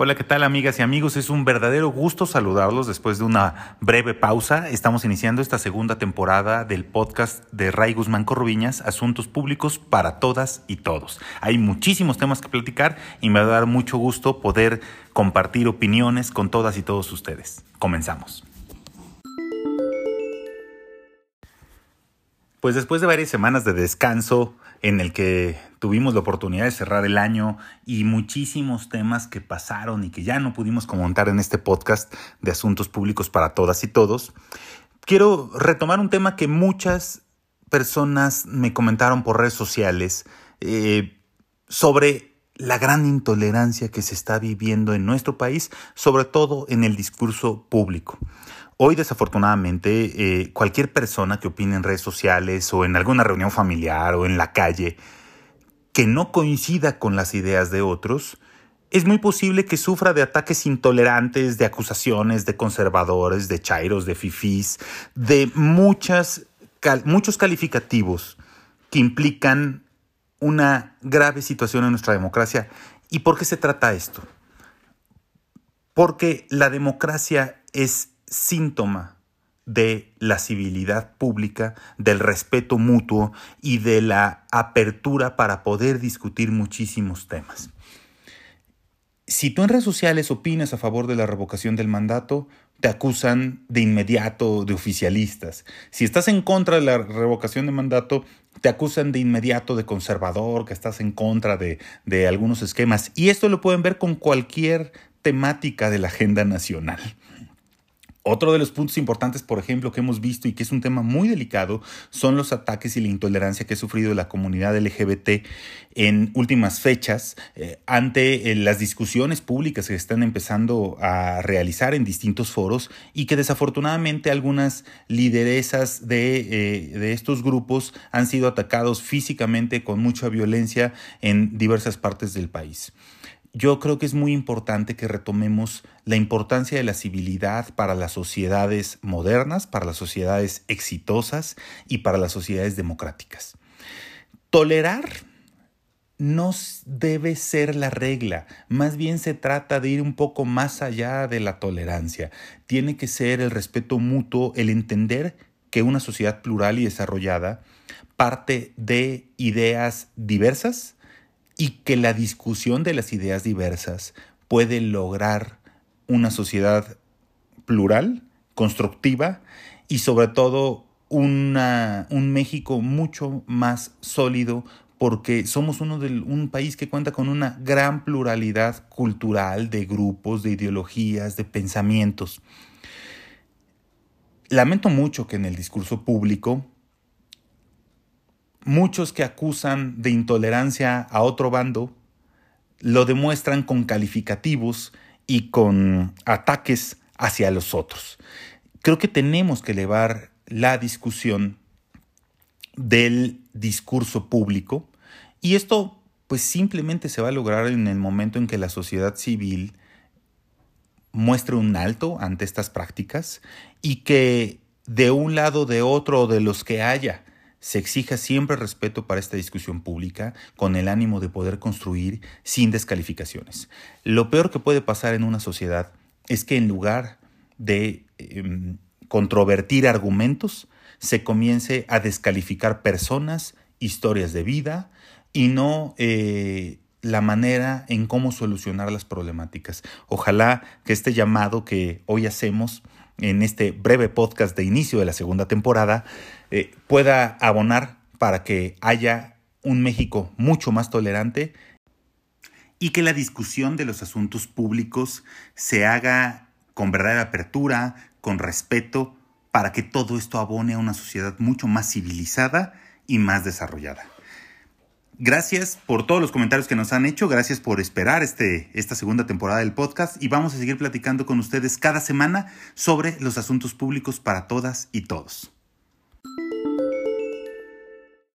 Hola, ¿qué tal amigas y amigos? Es un verdadero gusto saludarlos después de una breve pausa. Estamos iniciando esta segunda temporada del podcast de Ray Guzmán Corrubiñas, Asuntos Públicos para todas y todos. Hay muchísimos temas que platicar y me va a dar mucho gusto poder compartir opiniones con todas y todos ustedes. Comenzamos. Pues después de varias semanas de descanso en el que tuvimos la oportunidad de cerrar el año y muchísimos temas que pasaron y que ya no pudimos comentar en este podcast de asuntos públicos para todas y todos, quiero retomar un tema que muchas personas me comentaron por redes sociales eh, sobre la gran intolerancia que se está viviendo en nuestro país, sobre todo en el discurso público. Hoy desafortunadamente eh, cualquier persona que opine en redes sociales o en alguna reunión familiar o en la calle que no coincida con las ideas de otros, es muy posible que sufra de ataques intolerantes, de acusaciones de conservadores, de chairos, de fifís, de muchos calificativos que implican una grave situación en nuestra democracia. ¿Y por qué se trata esto? Porque la democracia es síntoma de la civilidad pública, del respeto mutuo y de la apertura para poder discutir muchísimos temas. Si tú en redes sociales opinas a favor de la revocación del mandato, te acusan de inmediato de oficialistas. Si estás en contra de la revocación de mandato, te acusan de inmediato de conservador, que estás en contra de, de algunos esquemas. Y esto lo pueden ver con cualquier temática de la agenda nacional. Otro de los puntos importantes, por ejemplo, que hemos visto y que es un tema muy delicado, son los ataques y la intolerancia que ha sufrido la comunidad LGBT en últimas fechas eh, ante eh, las discusiones públicas que están empezando a realizar en distintos foros y que desafortunadamente algunas lideresas de, eh, de estos grupos han sido atacados físicamente con mucha violencia en diversas partes del país yo creo que es muy importante que retomemos la importancia de la civilidad para las sociedades modernas, para las sociedades exitosas y para las sociedades democráticas. Tolerar no debe ser la regla, más bien se trata de ir un poco más allá de la tolerancia. Tiene que ser el respeto mutuo, el entender que una sociedad plural y desarrollada parte de ideas diversas, y que la discusión de las ideas diversas puede lograr una sociedad plural, constructiva y sobre todo una, un México mucho más sólido porque somos uno un país que cuenta con una gran pluralidad cultural de grupos, de ideologías, de pensamientos. Lamento mucho que en el discurso público Muchos que acusan de intolerancia a otro bando lo demuestran con calificativos y con ataques hacia los otros. Creo que tenemos que elevar la discusión del discurso público y esto pues simplemente se va a lograr en el momento en que la sociedad civil muestre un alto ante estas prácticas y que de un lado, de otro, de los que haya se exija siempre respeto para esta discusión pública con el ánimo de poder construir sin descalificaciones. Lo peor que puede pasar en una sociedad es que en lugar de em, controvertir argumentos, se comience a descalificar personas, historias de vida y no eh, la manera en cómo solucionar las problemáticas. Ojalá que este llamado que hoy hacemos en este breve podcast de inicio de la segunda temporada eh, pueda abonar para que haya un México mucho más tolerante y que la discusión de los asuntos públicos se haga con verdadera apertura, con respeto, para que todo esto abone a una sociedad mucho más civilizada y más desarrollada. Gracias por todos los comentarios que nos han hecho, gracias por esperar este, esta segunda temporada del podcast y vamos a seguir platicando con ustedes cada semana sobre los asuntos públicos para todas y todos.